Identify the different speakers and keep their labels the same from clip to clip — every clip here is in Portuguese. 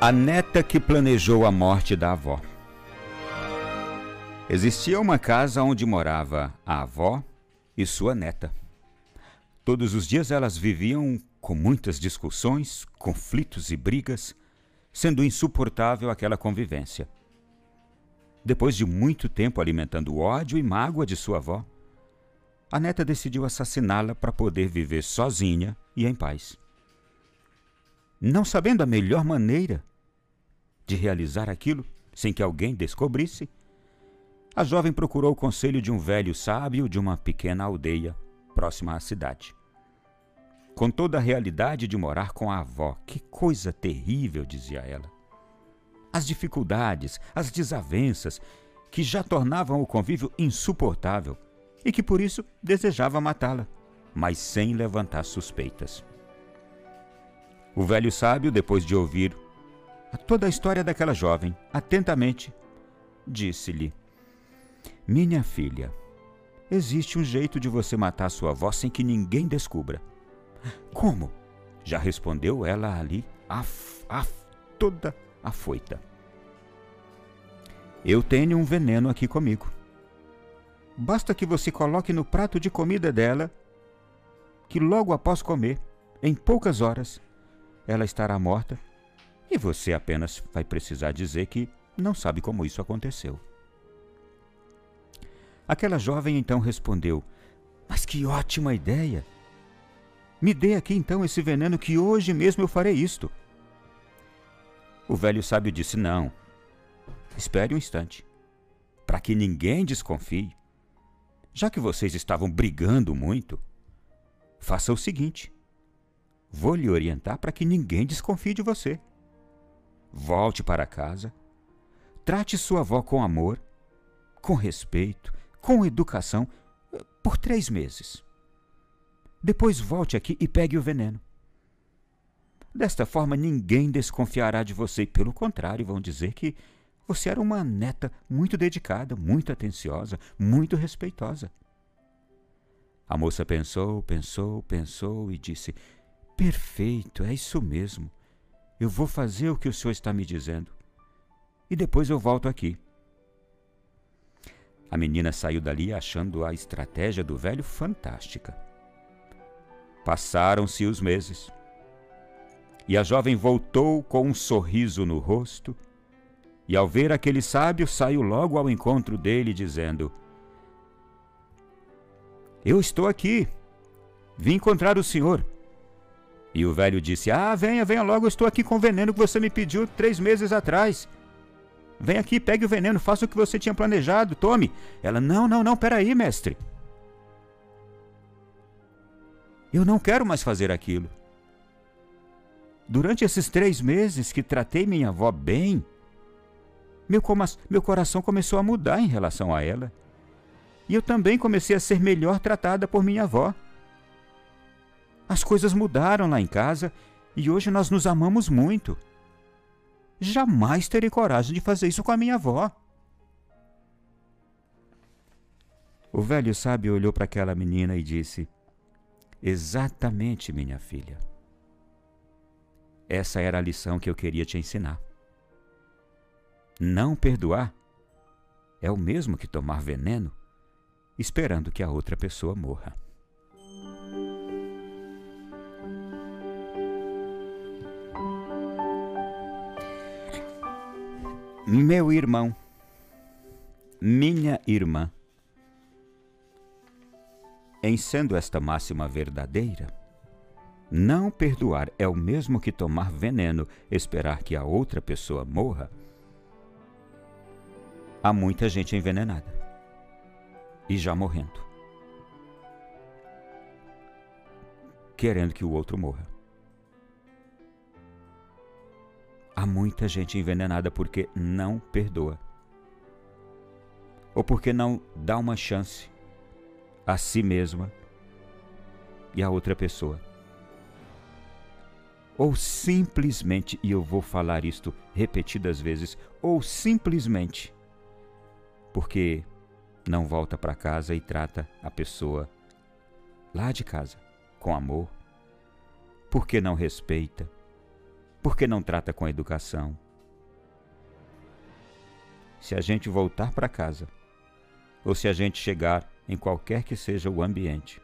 Speaker 1: A neta que planejou a morte da avó. Existia uma casa onde morava a avó e sua neta. Todos os dias elas viviam com muitas discussões, conflitos e brigas, sendo insuportável aquela convivência. Depois de muito tempo alimentando ódio e mágoa de sua avó, a neta decidiu assassiná-la para poder viver sozinha e em paz. Não sabendo a melhor maneira de realizar aquilo sem que alguém descobrisse, a jovem procurou o conselho de um velho sábio de uma pequena aldeia próxima à cidade. Com toda a realidade de morar com a avó, que coisa terrível, dizia ela. As dificuldades, as desavenças, que já tornavam o convívio insuportável e que por isso desejava matá-la, mas sem levantar suspeitas. O velho sábio, depois de ouvir toda a história daquela jovem, atentamente, disse-lhe: Minha filha, existe um jeito de você matar sua avó sem que ninguém descubra. Como? Já respondeu ela ali, af, af, toda afoita. Eu tenho um veneno aqui comigo. Basta que você coloque no prato de comida dela, que logo após comer, em poucas horas, ela estará morta e você apenas vai precisar dizer que não sabe como isso aconteceu. Aquela jovem então respondeu: Mas que ótima ideia! Me dê aqui então esse veneno que hoje mesmo eu farei isto. O velho sábio disse: Não. Espere um instante. Para que ninguém desconfie, já que vocês estavam brigando muito, faça o seguinte: vou lhe orientar para que ninguém desconfie de você. Volte para casa, trate sua avó com amor, com respeito, com educação, por três meses. Depois volte aqui e pegue o veneno. Desta forma, ninguém desconfiará de você, e pelo contrário, vão dizer que você era uma neta muito dedicada, muito atenciosa, muito respeitosa. A moça pensou, pensou, pensou e disse: Perfeito, é isso mesmo. Eu vou fazer o que o senhor está me dizendo. E depois eu volto aqui. A menina saiu dali achando a estratégia do velho fantástica. Passaram-se os meses. E a jovem voltou com um sorriso no rosto, e ao ver aquele sábio, saiu logo ao encontro dele, dizendo: Eu estou aqui. Vim encontrar o senhor. E o velho disse: Ah, venha, venha logo, eu estou aqui com o veneno que você me pediu três meses atrás. Vem aqui, pegue o veneno, faça o que você tinha planejado, tome. Ela: Não, não, não, peraí, mestre. Eu não quero mais fazer aquilo. Durante esses três meses que tratei minha avó bem, meu, meu coração começou a mudar em relação a ela. E eu também comecei a ser melhor tratada por minha avó. As coisas mudaram lá em casa e hoje nós nos amamos muito. Jamais terei coragem de fazer isso com a minha avó. O velho sábio olhou para aquela menina e disse: Exatamente, minha filha. Essa era a lição que eu queria te ensinar. Não perdoar é o mesmo que tomar veneno esperando que a outra pessoa morra. Meu irmão, minha irmã, em sendo esta máxima verdadeira, não perdoar é o mesmo que tomar veneno, esperar que a outra pessoa morra. Há muita gente envenenada e já morrendo, querendo que o outro morra. Há muita gente envenenada porque não perdoa. Ou porque não dá uma chance a si mesma e a outra pessoa. Ou simplesmente, e eu vou falar isto repetidas vezes, ou simplesmente porque não volta para casa e trata a pessoa lá de casa com amor, porque não respeita, Por que não trata com educação? Se a gente voltar para casa, ou se a gente chegar em qualquer que seja o ambiente,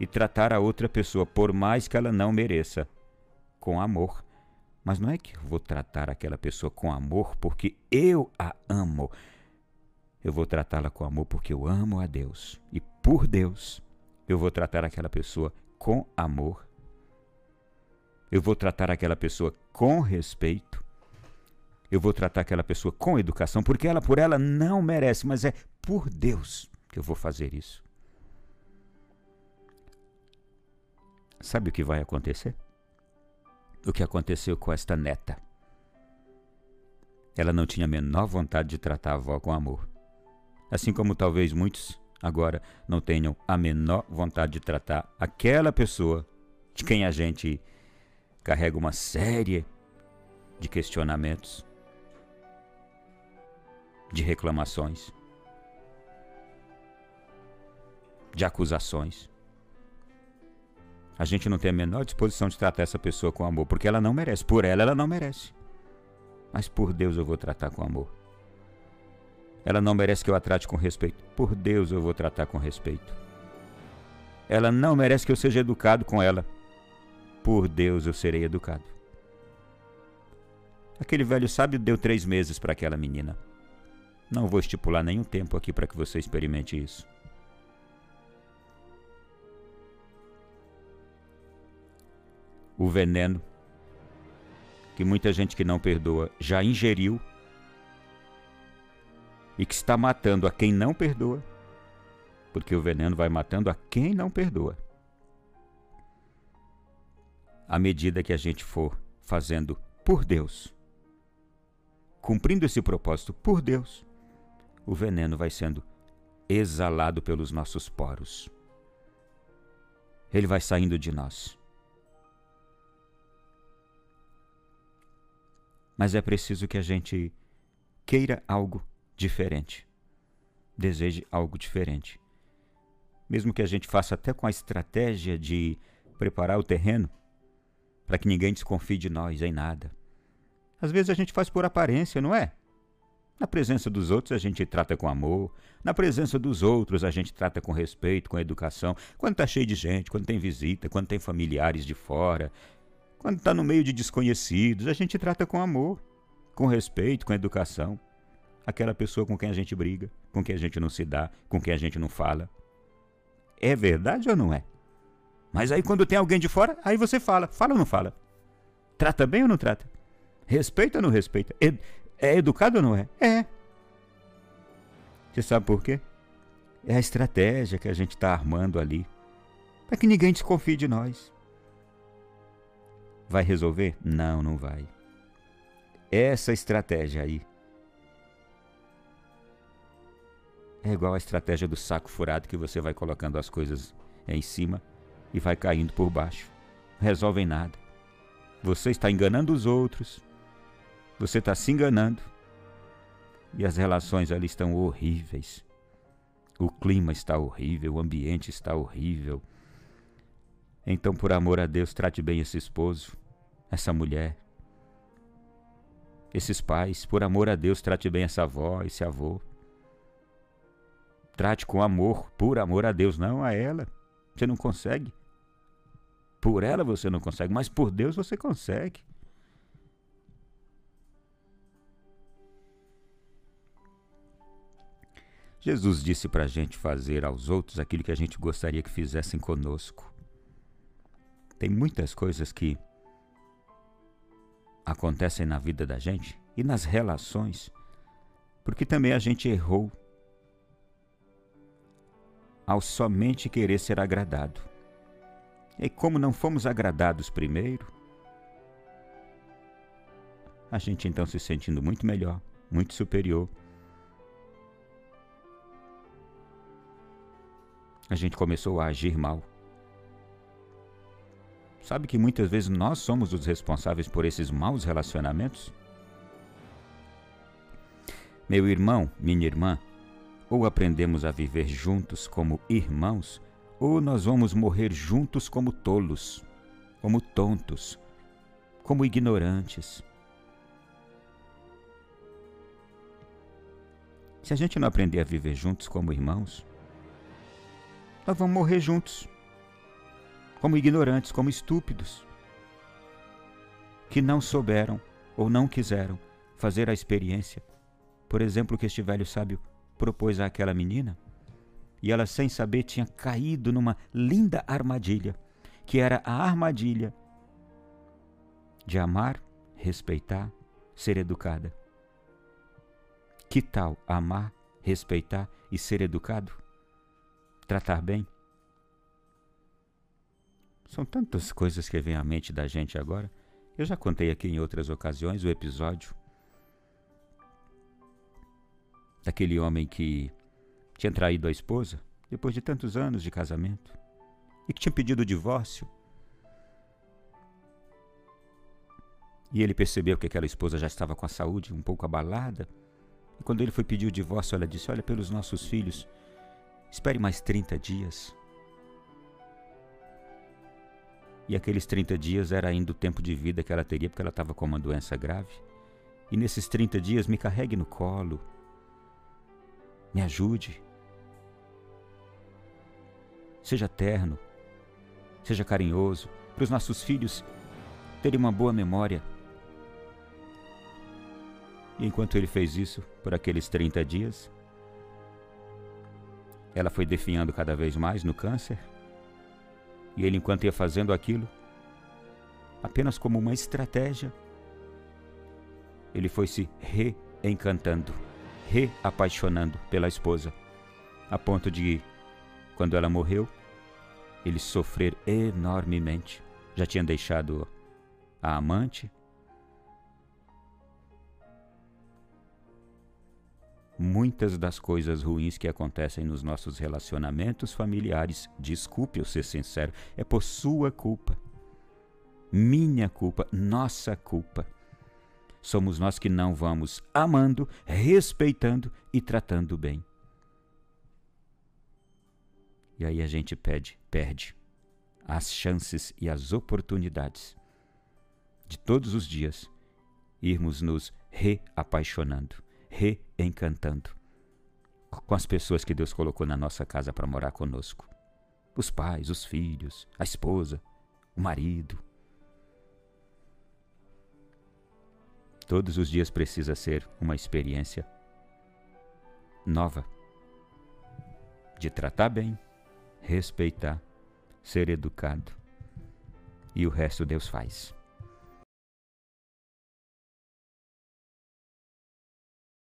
Speaker 1: e tratar a outra pessoa, por mais que ela não mereça, com amor. Mas não é que eu vou tratar aquela pessoa com amor porque eu a amo. Eu vou tratá-la com amor porque eu amo a Deus. E por Deus, eu vou tratar aquela pessoa com amor. Eu vou tratar aquela pessoa com respeito. Eu vou tratar aquela pessoa com educação, porque ela por ela não merece, mas é por Deus que eu vou fazer isso. Sabe o que vai acontecer? O que aconteceu com esta neta? Ela não tinha a menor vontade de tratar a avó com amor. Assim como talvez muitos agora não tenham a menor vontade de tratar aquela pessoa de quem a gente carrega uma série de questionamentos, de reclamações, de acusações. A gente não tem a menor disposição de tratar essa pessoa com amor, porque ela não merece. Por ela, ela não merece. Mas por Deus eu vou tratar com amor. Ela não merece que eu a trate com respeito. Por Deus eu vou tratar com respeito. Ela não merece que eu seja educado com ela. Por Deus eu serei educado. Aquele velho sábio deu três meses para aquela menina. Não vou estipular nenhum tempo aqui para que você experimente isso. o veneno que muita gente que não perdoa já ingeriu e que está matando a quem não perdoa, porque o veneno vai matando a quem não perdoa. À medida que a gente for fazendo por Deus, cumprindo esse propósito por Deus, o veneno vai sendo exalado pelos nossos poros. Ele vai saindo de nós. mas é preciso que a gente queira algo diferente, deseje algo diferente. Mesmo que a gente faça até com a estratégia de preparar o terreno para que ninguém desconfie de nós em nada. Às vezes a gente faz por aparência, não é? Na presença dos outros a gente trata com amor, na presença dos outros a gente trata com respeito, com educação. Quando está cheio de gente, quando tem visita, quando tem familiares de fora, quando está no meio de desconhecidos, a gente trata com amor, com respeito, com educação. Aquela pessoa com quem a gente briga, com quem a gente não se dá, com quem a gente não fala. É verdade ou não é? Mas aí quando tem alguém de fora, aí você fala. Fala ou não fala? Trata bem ou não trata? Respeita ou não respeita? É, educado ou não é? É. Você sabe por quê? É a estratégia que a gente está armando ali. Para que ninguém desconfie de nós. Vai resolver? Não, não vai. Essa estratégia aí é igual a estratégia do saco furado que você vai colocando as coisas em cima e vai caindo por baixo. Não resolvem nada. Você está enganando os outros. Você está se enganando. E as relações ali estão horríveis. O clima está horrível, o ambiente está horrível. Então, por amor a Deus, trate bem esse esposo essa mulher. Esses pais, por amor a Deus, trate bem essa avó, esse avô. Trate com amor, por amor a Deus, não a ela. Você não consegue. Por ela você não consegue, mas por Deus você consegue. Jesus disse para a gente fazer aos outros aquilo que a gente gostaria que fizessem conosco. Tem muitas coisas que acontecem na vida da gente e nas relações, porque também a gente errou ao somente querer ser agradado. E como não fomos agradados primeiro, a gente então se sentindo muito melhor, muito superior. A gente começou a agir mal. Sabe que muitas vezes nós somos os responsáveis por esses maus relacionamentos? Meu irmão, minha irmã, ou aprendemos a viver juntos como irmãos, ou nós vamos morrer juntos como tolos, como tontos, como ignorantes. Se a gente não aprender a viver juntos como irmãos, nós vamos morrer juntos, como ignorantes, como estúpidos, que não souberam ou não quiseram fazer a experiência, por exemplo, que este velho sábio propôs àquela menina, e ela, sem saber, tinha caído numa linda armadilha, que era a armadilha de amar, respeitar, ser educada. Que tal amar, respeitar e ser educado? Tratar bem? São tantas coisas que vêm à mente da gente agora. Eu já contei aqui em outras ocasiões o episódio daquele homem que tinha traído a esposa depois de tantos anos de casamento e que tinha pedido o divórcio. E ele percebeu que aquela esposa já estava com a saúde um pouco abalada e quando ele foi pedir o divórcio, ela disse: Olha, pelos nossos filhos, espere mais 30 dias. E aqueles 30 dias era ainda o tempo de vida que ela teria, porque ela estava com uma doença grave. E nesses 30 dias, me carregue no colo, me ajude. Seja terno, seja carinhoso, para os nossos filhos terem uma boa memória e enquanto ele fez isso por aqueles 30 dias, ela foi definhando cada vez mais no câncer. E ele, enquanto ia fazendo aquilo, apenas como uma estratégia, ele foi se reencantando, reapaixonando pela esposa, a ponto de, quando ela morreu, ele sofrer enormemente. Já tinha deixado a amante, muitas das coisas ruins que acontecem nos nossos relacionamentos familiares, desculpe eu ser sincero, é por sua culpa. Minha culpa, nossa culpa. Somos nós que não vamos amando, respeitando e tratando bem. E aí a gente pede, perde as chances e as oportunidades de todos os dias irmos nos reapaixonando reencantando com as pessoas que Deus colocou na nossa casa para morar conosco. Os pais, os filhos, a esposa, o marido. Todos os dias precisa ser uma experiência nova de tratar bem, respeitar, ser educado. E o resto Deus faz.